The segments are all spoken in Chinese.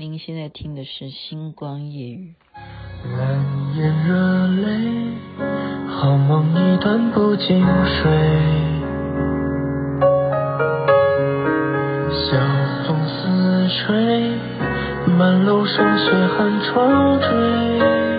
您现在听的是《星光夜雨》。满眼热泪，好梦一段不经睡。晓风似吹，满楼霜雪寒窗坠。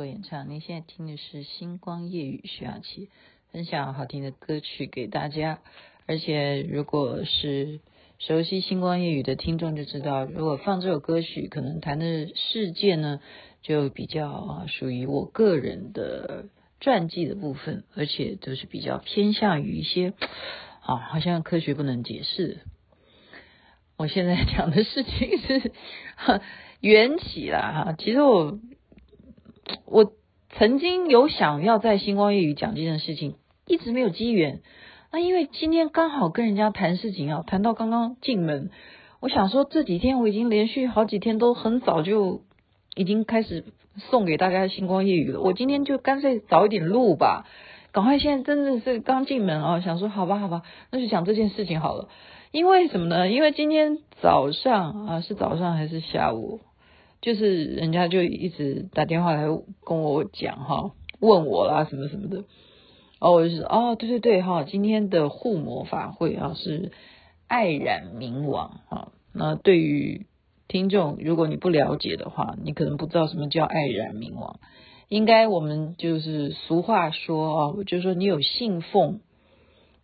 所演唱。您现在听的是《星光夜语》，徐雅琪分享好听的歌曲给大家。而且，如果是熟悉《星光夜语》的听众就知道，如果放这首歌曲，可能谈的事件呢，就比较属于我个人的传记的部分，而且都是比较偏向于一些啊，好像科学不能解释。我现在讲的事情是 缘起啦哈，其实我我曾经有想要在星光夜语讲这件事情，一直没有机缘。那因为今天刚好跟人家谈事情啊，谈到刚刚进门，我想说这几天我已经连续好几天都很早就。已经开始送给大家星光夜语了，我今天就干脆早一点录吧，赶快现在真的是刚进门啊，想说好吧好吧，那就讲这件事情好了。因为什么呢？因为今天早上啊，是早上还是下午？就是人家就一直打电话来跟我讲哈，问我啦什么什么的。哦，我就说哦，对对对哈，今天的护魔法会啊是爱染冥王啊，那对于。听众，如果你不了解的话，你可能不知道什么叫爱染冥王。应该我们就是俗话说啊，就是说你有信奉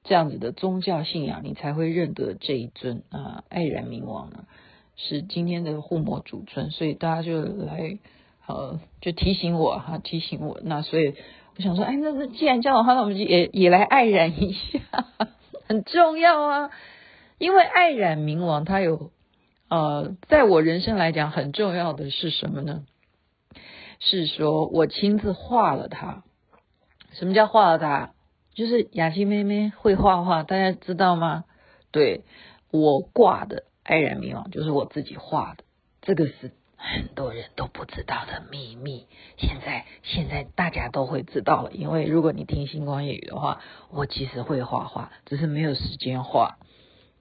这样子的宗教信仰，你才会认得这一尊啊，爱染冥王呢是今天的护摩主尊，所以大家就来呃就提醒我哈，提醒我。那所以我想说，哎，那那既然这样的话，那我们就也也来爱染一下，很重要啊，因为爱染冥王他有。呃，在我人生来讲，很重要的是什么呢？是说我亲自画了它。什么叫画了它？就是雅琪妹妹会画画，大家知道吗？对，我挂的爱染明王就是我自己画的，这个是很多人都不知道的秘密。现在现在大家都会知道了，因为如果你听星光夜语的话，我其实会画画，只是没有时间画。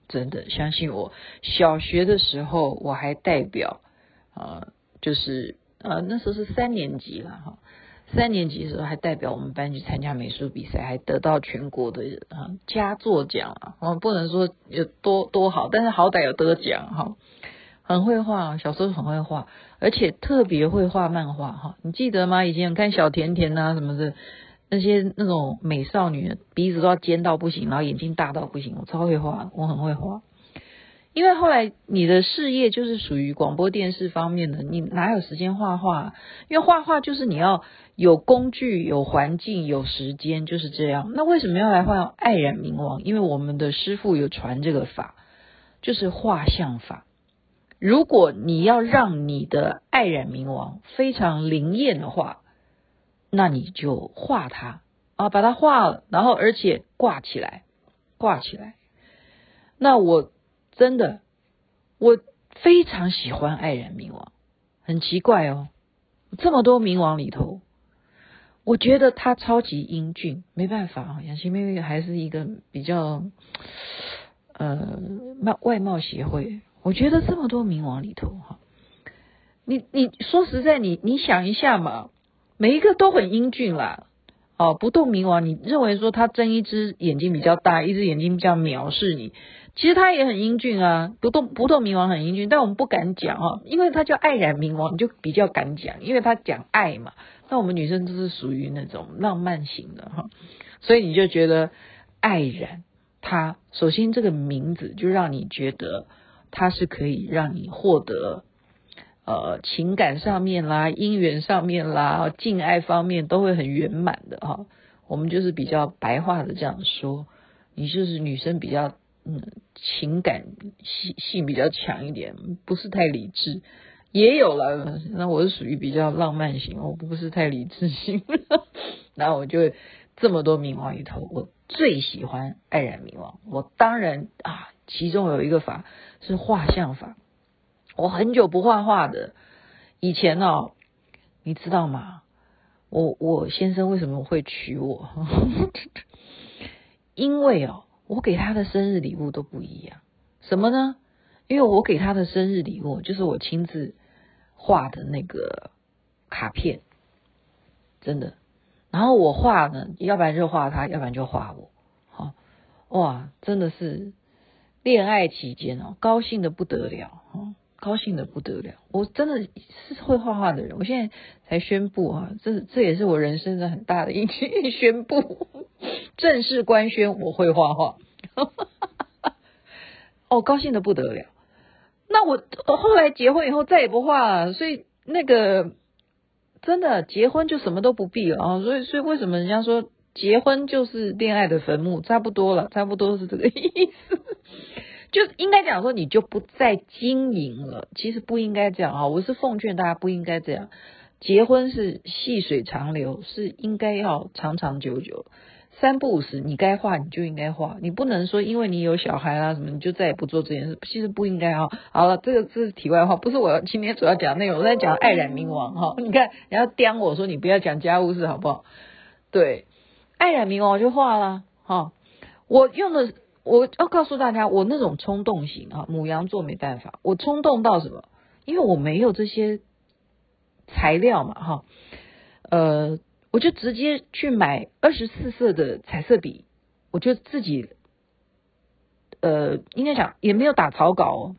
真的相信我，小学的时候我还代表、呃，就是呃那时候是三年级了哈，三年级的时候还代表我们班去参加美术比赛，还得到全国的啊佳作奖啊，我不能说有多多好，但是好歹有得奖哈，很会画，小时候很会画，而且特别会画漫画哈，你记得吗？以前看小甜甜啊什么的。那些那种美少女鼻子都要尖到不行，然后眼睛大到不行，我超会画，我很会画。因为后来你的事业就是属于广播电视方面的，你哪有时间画画？因为画画就是你要有工具、有环境、有时间，就是这样。那为什么要来画爱染明王？因为我们的师父有传这个法，就是画像法。如果你要让你的爱染明王非常灵验的话，那你就画它啊，把它画了，然后而且挂起来，挂起来。那我真的，我非常喜欢爱人冥王，很奇怪哦，这么多冥王里头，我觉得他超级英俊，没办法啊，雅琪妹妹还是一个比较呃貌外貌协会。我觉得这么多冥王里头哈，你你说实在，你你想一下嘛。每一个都很英俊啦，哦，不动明王，你认为说他睁一只眼睛比较大，一只眼睛比较藐视你，其实他也很英俊啊，不动不动明王很英俊，但我们不敢讲啊，因为他叫爱染明王，你就比较敢讲，因为他讲爱嘛。那我们女生都是属于那种浪漫型的哈，所以你就觉得爱染他首先这个名字就让你觉得他是可以让你获得呃情感上面啦、姻缘上面啦、敬爱方面都会很圆满的哈。我们就是比较白话的这样说，你就是女生比较。嗯，情感性性比较强一点，不是太理智，也有了。那我是属于比较浪漫型，我不是太理智型。然后我就这么多冥王里头，我最喜欢爱染冥王。我当然啊，其中有一个法是画像法。我很久不画画的，以前哦，你知道吗？我我先生为什么会娶我？因为哦。我给他的生日礼物都不一样，什么呢？因为我给他的生日礼物就是我亲自画的那个卡片，真的。然后我画呢，要不然就画他，要不然就画我。好，哇，真的是恋爱期间哦，高兴的不得了，高兴的不得了。我真的是会画画的人，我现在才宣布啊，这这也是我人生的很大的一 宣布。正式官宣，我会画画，哦，高兴的不得了。那我后来结婚以后再也不画了，所以那个真的结婚就什么都不必了啊。所以，所以为什么人家说结婚就是恋爱的坟墓？差不多了，差不多是这个意思。就应该讲说，你就不再经营了。其实不应该这样啊，我是奉劝大家不应该这样。结婚是细水长流，是应该要长长久久。三不五时，你该画你就应该画，你不能说因为你有小孩啊什么，你就再也不做这件事。其实不应该啊。好了，这个这是题外话，不是我今天主要讲内容。我在讲爱染冥王哈。你看，你要刁我说你不要讲家务事好不好？对，爱染冥王就画了哈。我用的我要告诉大家，我那种冲动型啊，牡羊座没办法，我冲动到什么？因为我没有这些材料嘛哈，呃。我就直接去买二十四色的彩色笔，我就自己，呃，应该讲也没有打草稿哦，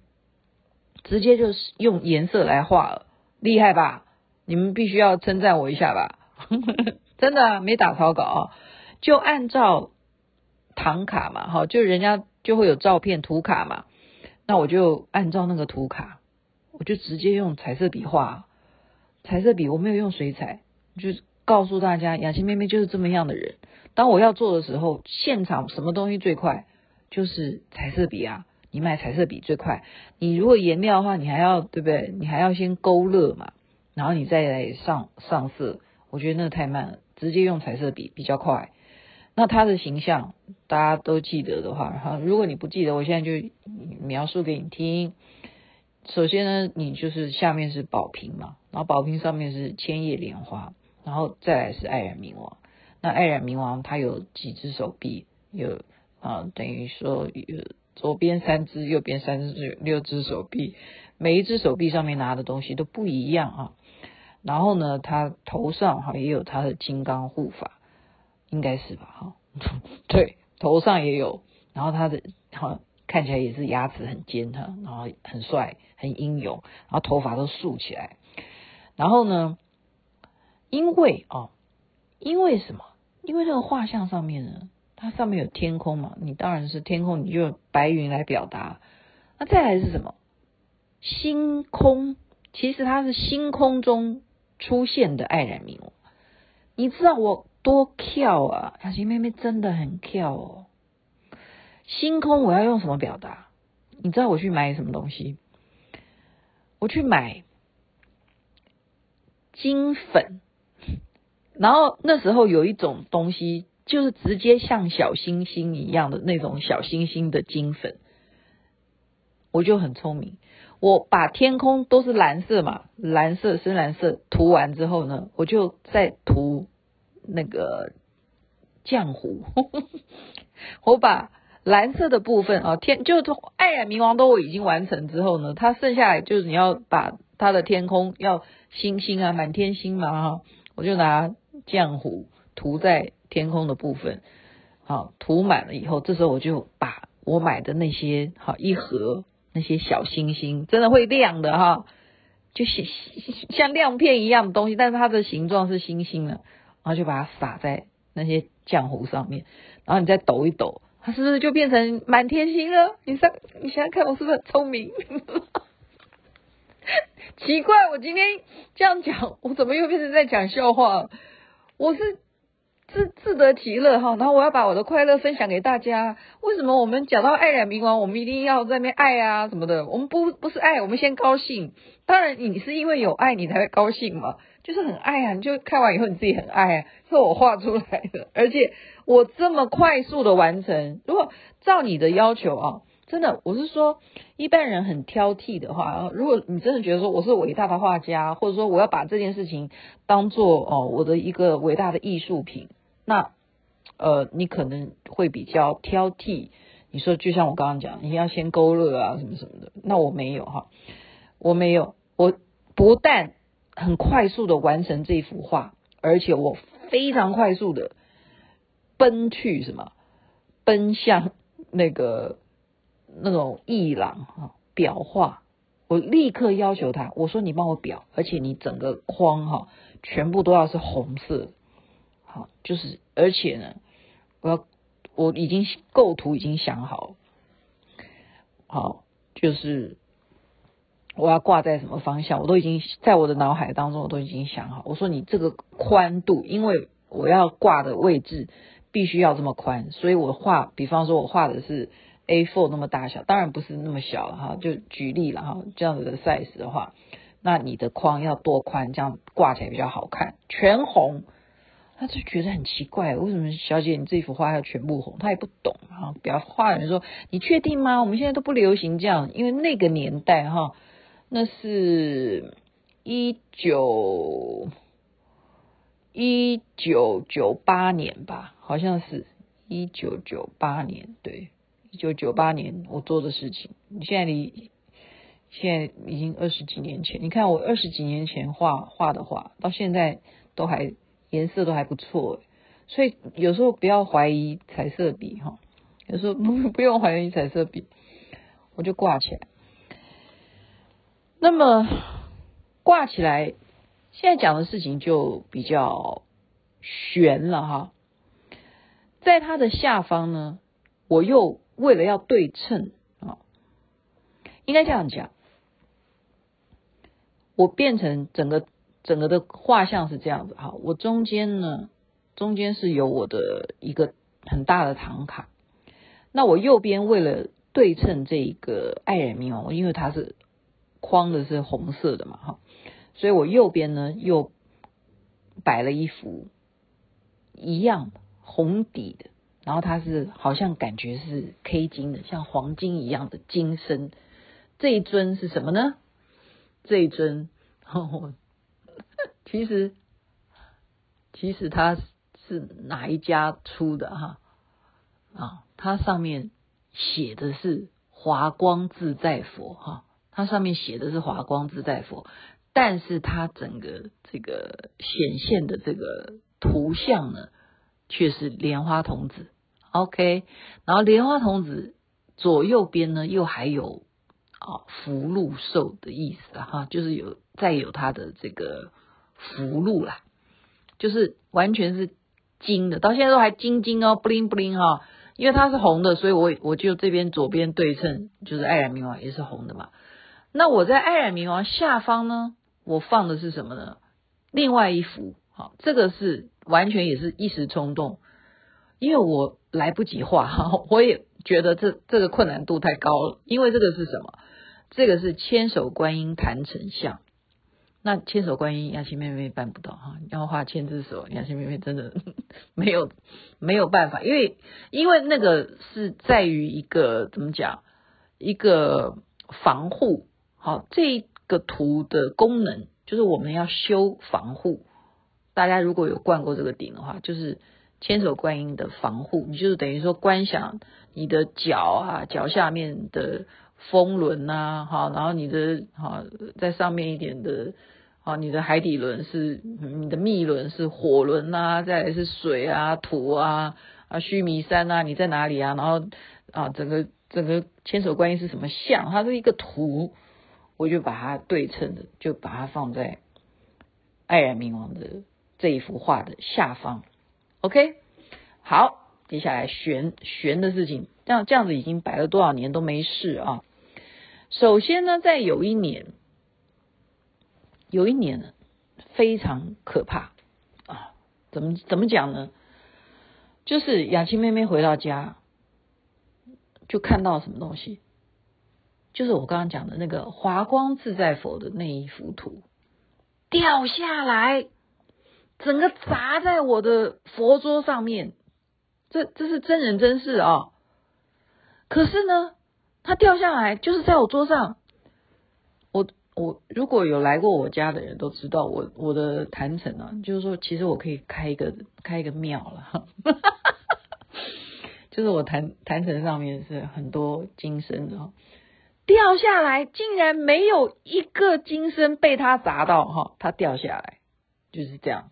直接就是用颜色来画了，厉害吧？你们必须要称赞我一下吧？真的啊，没打草稿啊，就按照唐卡嘛，哈，就人家就会有照片图卡嘛，那我就按照那个图卡，我就直接用彩色笔画，彩色笔我没有用水彩，就。告诉大家，雅琪妹妹就是这么样的人。当我要做的时候，现场什么东西最快？就是彩色笔啊！你买彩色笔最快。你如果颜料的话，你还要对不对？你还要先勾勒嘛，然后你再来上上色。我觉得那太慢了，直接用彩色笔比较快。那他的形象大家都记得的话，哈，如果你不记得，我现在就描述给你听。首先呢，你就是下面是宝瓶嘛，然后宝瓶上面是千叶莲花。然后再来是爱染冥王，那爱染冥王他有几只手臂？有啊，等于说有左边三只，右边三只，六只手臂，每一只手臂上面拿的东西都不一样啊。然后呢，他头上哈也有他的金刚护法，应该是吧？哈，对，头上也有。然后他的哈看起来也是牙齿很尖哈，然后很帅，很英勇，然后头发都竖起来。然后呢？因为哦，因为什么？因为那个画像上面呢，它上面有天空嘛，你当然是天空，你就用白云来表达。那再来是什么？星空，其实它是星空中出现的爱染明。你知道我多跳啊？雅琪妹妹真的很跳哦。星空我要用什么表达？你知道我去买什么东西？我去买金粉。然后那时候有一种东西，就是直接像小星星一样的那种小星星的金粉，我就很聪明，我把天空都是蓝色嘛，蓝色深蓝色涂完之后呢，我就再涂那个浆糊，我把蓝色的部分啊，天就从爱染冥王都我已经完成之后呢，它剩下来就是你要把它的天空要星星啊，满天星嘛哈，我就拿。浆糊涂在天空的部分，好涂满了以后，这时候我就把我买的那些好一盒那些小星星，真的会亮的哈，就像像亮片一样的东西，但是它的形状是星星的，然后就把它撒在那些浆糊上面，然后你再抖一抖，它是不是就变成满天星了？你想你想想看，我是不是很聪明？奇怪，我今天这样讲，我怎么又变成在讲笑话？我是。自自得其乐哈，然后我要把我的快乐分享给大家。为什么我们讲到爱染冥王，我们一定要在那边爱啊什么的？我们不不是爱，我们先高兴。当然，你是因为有爱，你才会高兴嘛，就是很爱啊。你就看完以后，你自己很爱啊，是我画出来的，而且我这么快速的完成。如果照你的要求啊，真的，我是说，一般人很挑剔的话，如果你真的觉得说我是伟大的画家，或者说我要把这件事情当做哦我的一个伟大的艺术品。那，呃，你可能会比较挑剔。你说，就像我刚刚讲，你要先勾勒啊，什么什么的。那我没有哈，我没有。我不但很快速的完成这幅画，而且我非常快速的奔去什么，奔向那个那种艺廊哈，裱画。我立刻要求他，我说你帮我裱，而且你整个框哈，全部都要是红色。好，就是而且呢，我要我已经构图已经想好，好，就是我要挂在什么方向，我都已经在我的脑海当中，我都已经想好。我说你这个宽度，因为我要挂的位置必须要这么宽，所以我画，比方说我画的是 A4 那么大小，当然不是那么小了哈，就举例了哈，这样子的 size 的话，那你的框要多宽，这样挂起来比较好看，全红。他就觉得很奇怪，为什么小姐你这幅画要全部红？他也不懂啊。比较画人说：“你确定吗？我们现在都不流行这样，因为那个年代哈，那是一九一九九八年吧，好像是一九九八年，对，一九九八年我做的事情。你现在离现在已经二十几年前，你看我二十几年前画画的画，到现在都还。”颜色都还不错，所以有时候不要怀疑彩色笔哈，有时候不 不用怀疑彩色笔，我就挂起来。那么挂起来，现在讲的事情就比较悬了哈。在它的下方呢，我又为了要对称啊，应该这样讲，我变成整个。整个的画像是这样子哈，我中间呢，中间是有我的一个很大的唐卡，那我右边为了对称这一个爱人冥王，因为它是框的是红色的嘛哈，所以我右边呢又摆了一幅一样红底的，然后它是好像感觉是 K 金的，像黄金一样的金身。这一尊是什么呢？这一尊。呵呵其实，其实它是哪一家出的哈？啊，它上面写的是华光自在佛哈，它上面写的是华光自在佛，但是它整个这个显现的这个图像呢，却是莲花童子。OK，然后莲花童子左右边呢，又还有啊福禄寿的意思哈，就是有再有它的这个。福禄啦，就是完全是金的，到现在都还金金哦，布灵布灵哈。因为它是红的，所以我我就这边左边对称，就是爱染冥王也是红的嘛。那我在爱染冥王下方呢，我放的是什么呢？另外一幅，好，这个是完全也是一时冲动，因为我来不及画哈，我也觉得这这个困难度太高了，因为这个是什么？这个是千手观音坛城像。那千手观音，雅琪妹妹办不到哈，要画千只手，雅琪妹妹真的 没有没有办法，因为因为那个是在于一个怎么讲，一个防护。好，这个图的功能就是我们要修防护。大家如果有灌过这个顶的话，就是千手观音的防护，你就是等于说观想你的脚啊，脚下面的风轮呐，好，然后你的好在上面一点的。啊，你的海底轮是你的密轮是火轮啊，再来是水啊、土啊、啊须弥山啊，你在哪里啊？然后啊，整个整个千手观音是什么像，它是一个图，我就把它对称的，就把它放在爱染明王的这一幅画的下方。OK，好，接下来悬悬的事情，这样这样子已经摆了多少年都没事啊。首先呢，在有一年，有一年呢，非常可怕啊！怎么怎么讲呢？就是雅琪妹妹回到家，就看到什么东西，就是我刚刚讲的那个华光自在佛的那一幅图掉下来，整个砸在我的佛桌上面。这这是真人真事啊！可是呢，它掉下来就是在我桌上。我我如果有来过我家的人都知道我，我的坛城啊，就是说，其实我可以开一个开一个庙了。就是我坛坛城上面是很多金身的，掉下来竟然没有一个金身被他砸到哈，他掉下来就是这样。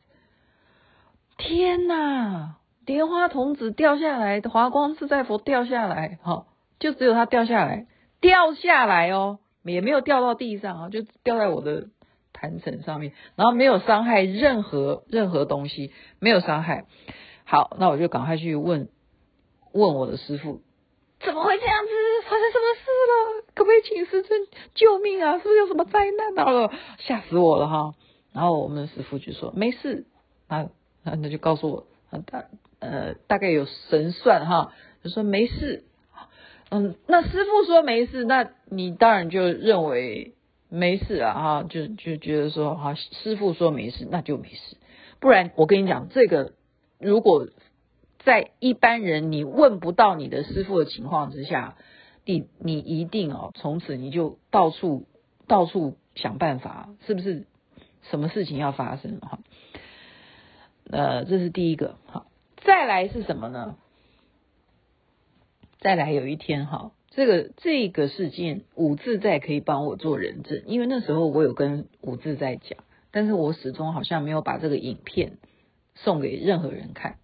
天哪！莲花童子掉下来，华光自在佛掉下来，哈，就只有他掉下来，掉下来哦，也没有掉到地上啊，就掉在我的坛城上面，然后没有伤害任何任何东西，没有伤害。好，那我就赶快去问。问我的师傅，怎么会这样子？发生什么事了？可不可以请师尊救命啊？是不是有什么灾难到了？吓死我了哈！然后我们的师父就说没事，那那就告诉我，大呃大概有神算哈，就说没事。嗯，那师父说没事，那你当然就认为没事啊哈，就就觉得说哈，师傅说没事，那就没事。不然我跟你讲，这个如果。在一般人你问不到你的师傅的情况之下，你你一定哦，从此你就到处到处想办法，是不是？什么事情要发生哈？呃，这是第一个哈。再来是什么呢？再来有一天哈，这个这个事件五自在可以帮我做人证，因为那时候我有跟五自在讲，但是我始终好像没有把这个影片送给任何人看。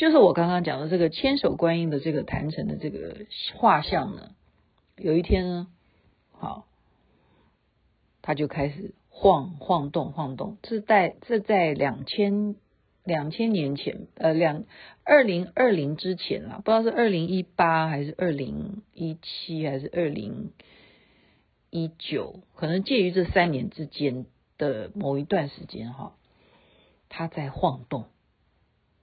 就是我刚刚讲的这个千手观音的这个坛城的这个画像呢，有一天呢，好，他就开始晃晃动晃动，这在这在两千两千年前，呃两二零二零之前啦，不知道是二零一八还是二零一七还是二零一九，可能介于这三年之间的某一段时间哈，他在晃动。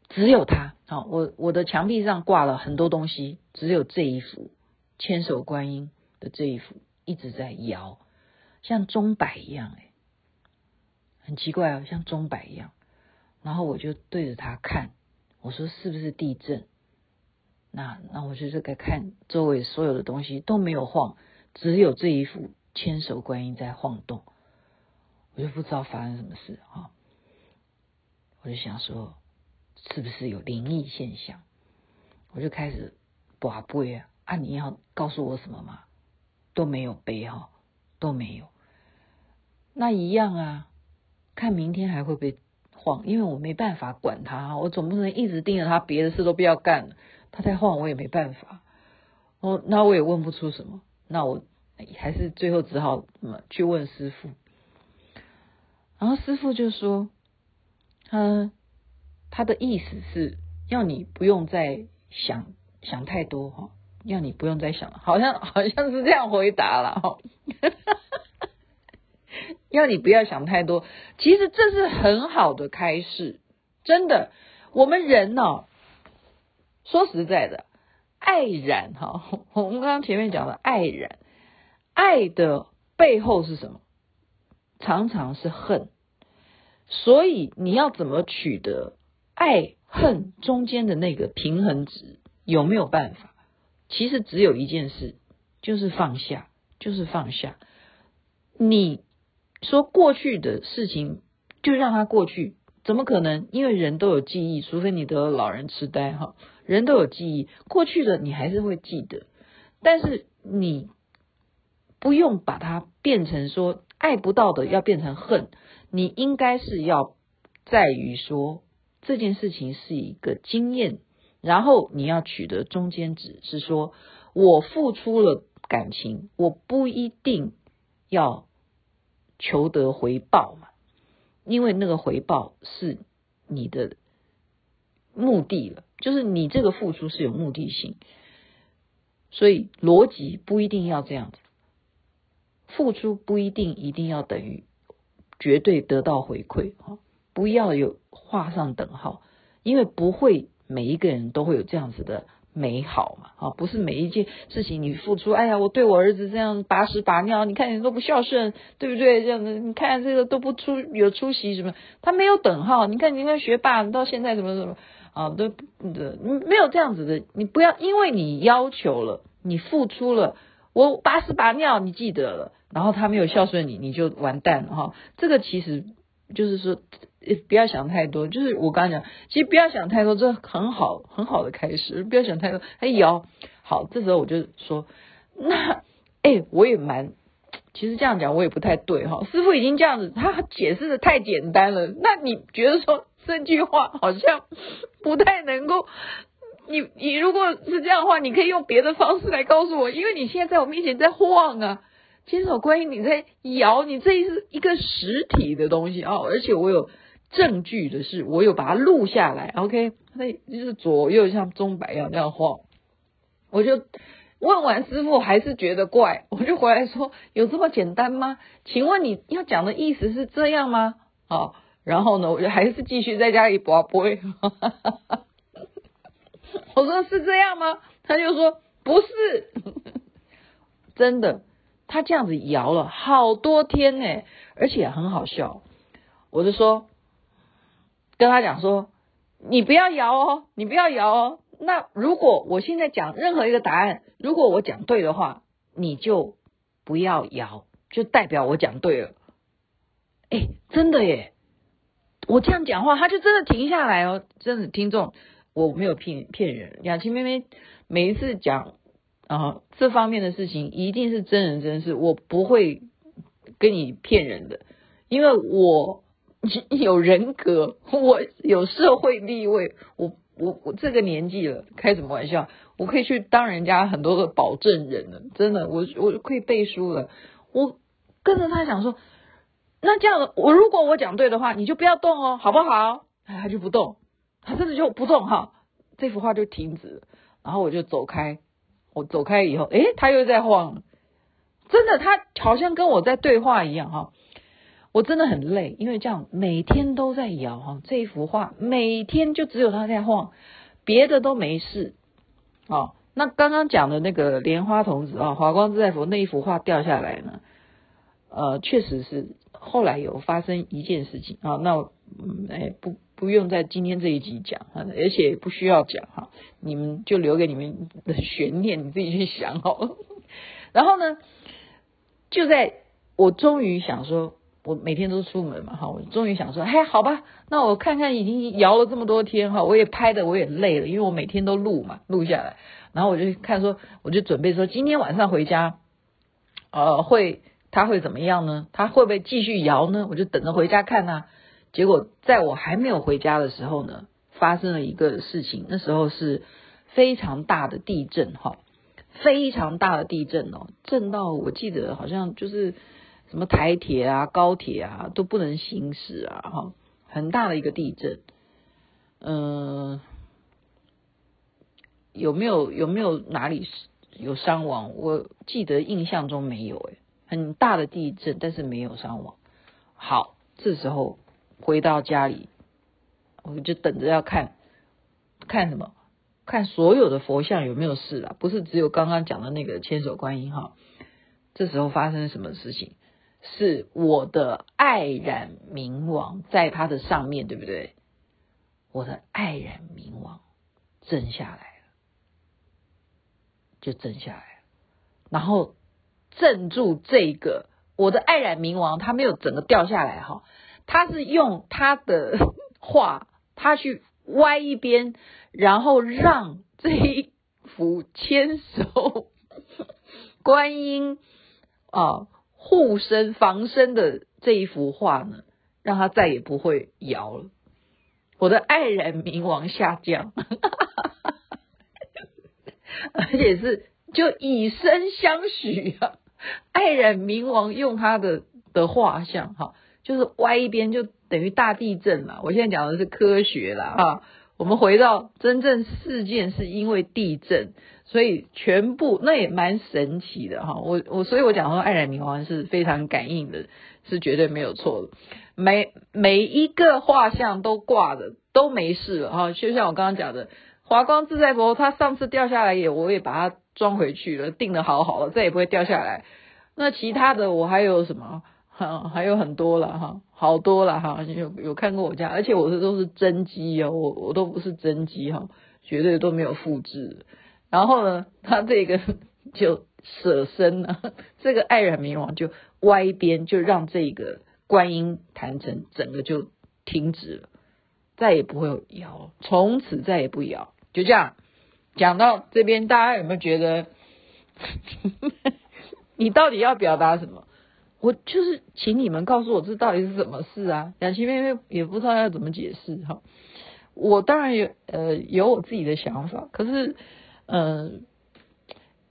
只有他，好，我我的墙壁上挂了很多东西，只有这一幅千手观音的这一幅一直在摇，像钟摆一样，哎，很奇怪哦，像钟摆一样。然后我就对着他看，我说是不是地震？那那我就这个看周围所有的东西都没有晃，只有这一幅千手观音在晃动，我就不知道发生什么事哈，我就想说。是不是有灵异现象？我就开始跋杯啊！啊，你要告诉我什么吗？都没有杯哈，都没有。那一样啊，看明天还会不会晃？因为我没办法管它，我总不能一直盯着它，别的事都不要干了。它在晃，我也没办法。哦，那我也问不出什么。那我还是最后只好去问师父。然后师父就说：“嗯。”他的意思是要你不用再想想太多哈，要你不用再想，好像好像是这样回答了哈，要你不要想太多。其实这是很好的开始，真的。我们人呢，说实在的，爱染哈，我们刚刚前面讲的爱染，爱的背后是什么？常常是恨，所以你要怎么取得？爱恨中间的那个平衡值有没有办法？其实只有一件事，就是放下，就是放下。你说过去的事情就让它过去，怎么可能？因为人都有记忆，除非你得了老人痴呆哈，人都有记忆，过去的你还是会记得，但是你不用把它变成说爱不到的要变成恨，你应该是要在于说。这件事情是一个经验，然后你要取得中间值，是说我付出了感情，我不一定要求得回报嘛，因为那个回报是你的目的了，就是你这个付出是有目的性，所以逻辑不一定要这样子，付出不一定一定要等于绝对得到回馈哈，不要有画上等号，因为不会每一个人都会有这样子的。美好嘛，啊，不是每一件事情你付出，哎呀，我对我儿子这样把屎把尿，你看你都不孝顺，对不对？这样子，你看这个都不出有出息什么，他没有等号。你看你看学霸到现在什么什么啊，都的没有这样子的。你不要因为你要求了，你付出了，我把屎把尿你记得了，然后他没有孝顺你，你就完蛋了哈。这个其实就是说。不要想太多，就是我刚刚讲，其实不要想太多，这很好很好的开始。不要想太多，哎摇好，这时候我就说，那哎，我也蛮，其实这样讲我也不太对哈。师傅已经这样子，他解释的太简单了。那你觉得说这句话好像不太能够？你你如果是这样的话，你可以用别的方式来告诉我，因为你现在在我面前在晃啊。千手观音，你在摇，你这是一个实体的东西啊，而且我有。证据的是，我有把它录下来，OK，那就是左右像钟摆一样这样晃。我就问完师傅，还是觉得怪，我就回来说：有这么简单吗？请问你要讲的意思是这样吗？好，然后呢，我就还是继续在家里拔杯。我说是这样吗？他就说不是，真的，他这样子摇了好多天呢，而且很好笑。我就说。跟他讲说，你不要摇哦，你不要摇哦。那如果我现在讲任何一个答案，如果我讲对的话，你就不要摇，就代表我讲对了。哎，真的耶！我这样讲话，他就真的停下来哦。真的，听众，我没有骗骗人。雅琪妹妹每一次讲啊这方面的事情，一定是真人真事，我不会跟你骗人的，因为我。有人格，我有社会地位，我我我这个年纪了，开什么玩笑？我可以去当人家很多的保证人了，真的，我我可以背书了。我跟着他讲说，那这样，我如果我讲对的话，你就不要动哦，好不好？他就不动，他真的就不动哈，这幅画就停止。然后我就走开，我走开以后，诶，他又在晃，真的，他好像跟我在对话一样哈。我真的很累，因为这样每天都在摇哈，这一幅画每天就只有他在晃，别的都没事。哦，那刚刚讲的那个莲花童子啊，华光自在佛那一幅画掉下来呢，呃，确实是后来有发生一件事情啊。那嗯，哎，不不用在今天这一集讲哈，而且不需要讲哈，你们就留给你们的悬念，你自己去想好了。然后呢，就在我终于想说。我每天都出门嘛，哈，我终于想说，嘿，好吧，那我看看已经摇了这么多天，哈，我也拍的我也累了，因为我每天都录嘛，录下来，然后我就看说，我就准备说，今天晚上回家，呃，会他会怎么样呢？他会不会继续摇呢？我就等着回家看呐。结果在我还没有回家的时候呢，发生了一个事情，那时候是非常大的地震，哈，非常大的地震哦，震到我记得好像就是。什么台铁啊、高铁啊都不能行驶啊！哈，很大的一个地震。嗯、有没有有没有哪里有伤亡？我记得印象中没有诶，很大的地震，但是没有伤亡。好，这时候回到家里，我就等着要看看什么，看所有的佛像有没有事啊？不是只有刚刚讲的那个千手观音哈。这时候发生什么事情？是我的爱染明王在它的上面，对不对？我的爱染明王震下来了，就震下来了，然后镇住这个我的爱染明王，他没有整个掉下来哈，他是用他的 画，他去歪一边，然后让这一幅千手 观音啊。护身防身的这一幅画呢，让他再也不会摇了。我的爱染明王下降，而且是就以身相许啊。爱染明王用他的的画像哈，就是歪一边就等于大地震了。我现在讲的是科学啦哈。我们回到真正事件是因为地震，所以全部那也蛮神奇的哈。我我所以我讲说爱染明王是非常感应的，是绝对没有错的。每每一个画像都挂着都没事了哈，就像我刚刚讲的华光自在佛，他上次掉下来也我也把它装回去了，定的好好了，再也不会掉下来。那其他的我还有什么？哈，还有很多了哈，好多了哈，有有看过我家，而且我的都是真机哦，我我都不是真机哈，绝对都没有复制。然后呢，他这个 就舍身了，这个爱染冥王就歪边，就让这个。观音坛城整个就停止了，再也不会有摇，从此再也不摇。就这样讲到这边，大家有没有觉得 你到底要表达什么？我就是请你们告诉我这到底是什么事啊？雅琪妹妹也不知道要怎么解释哈。我当然有呃有我自己的想法，可是呃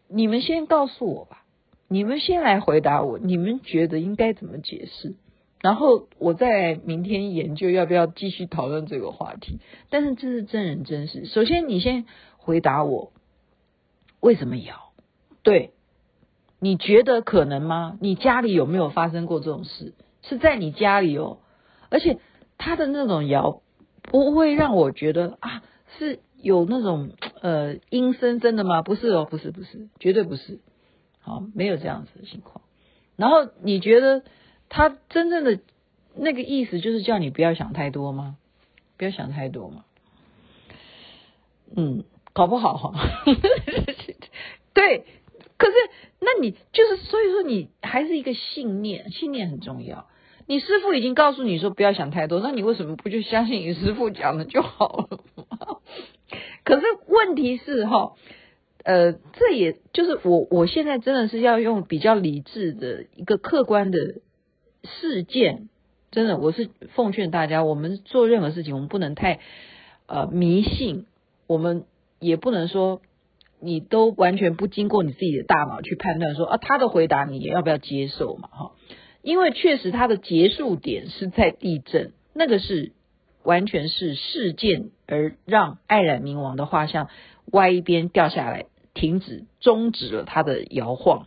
你们先告诉我吧，你们先来回答我，你们觉得应该怎么解释？然后我再明天研究要不要继续讨论这个话题，但是这是真人真事。首先，你先回答我，为什么摇？对，你觉得可能吗？你家里有没有发生过这种事？是在你家里哦，而且他的那种摇不会让我觉得啊，是有那种呃阴森森的吗？不是哦，不是，不是，绝对不是，好，没有这样子的情况。然后你觉得？他真正的那个意思就是叫你不要想太多吗？不要想太多吗？嗯，搞不好哈。对，可是那你就是所以说你还是一个信念，信念很重要。你师傅已经告诉你说不要想太多，那你为什么不就相信你师傅讲的就好了吗？可是问题是哈，呃，这也就是我我现在真的是要用比较理智的一个客观的。事件真的，我是奉劝大家，我们做任何事情，我们不能太呃迷信，我们也不能说你都完全不经过你自己的大脑去判断说啊，他的回答你要不要接受嘛哈？因为确实他的结束点是在地震，那个是完全是事件而让爱染冥王的画像歪一边掉下来，停止终止了他的摇晃。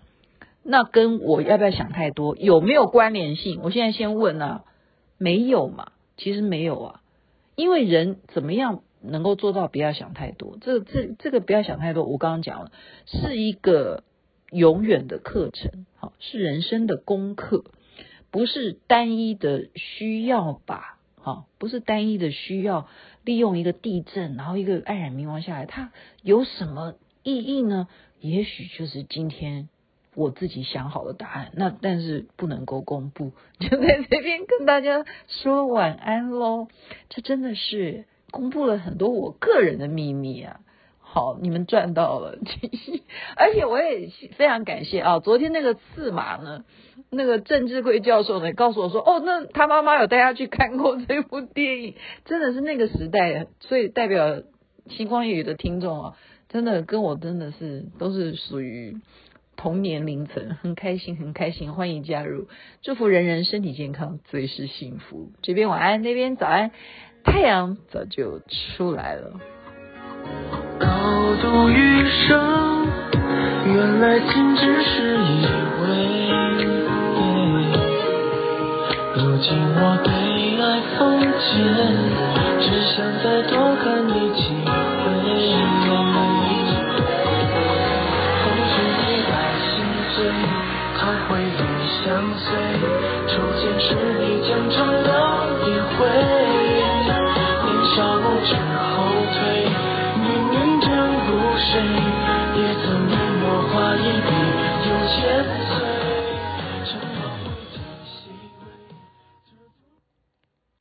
那跟我要不要想太多有没有关联性？我现在先问啊，没有嘛？其实没有啊，因为人怎么样能够做到不要想太多？这这这个不要想太多，我刚刚讲了，是一个永远的课程，好，是人生的功课，不是单一的需要吧？好，不是单一的需要利用一个地震，然后一个爱染明王下来，它有什么意义呢？也许就是今天。我自己想好的答案，那但是不能够公布，就在这边跟大家说晚安喽。这真的是公布了很多我个人的秘密啊！好，你们赚到了，而且我也非常感谢啊。昨天那个刺马呢，那个郑志贵教授呢，告诉我说，哦，那他妈妈有带他去看过这部电影，真的是那个时代，所以代表星光夜语的听众啊，真的跟我真的是都是属于。同年龄层，很开心，很开心，欢迎加入，祝福人人身体健康，最是幸福。这边晚安，那边早安，太阳早就出来了。高度余生，原来仅只是以为。如今我对爱封建，只想再多看你几回。回忆相随，初见时你将终了一回。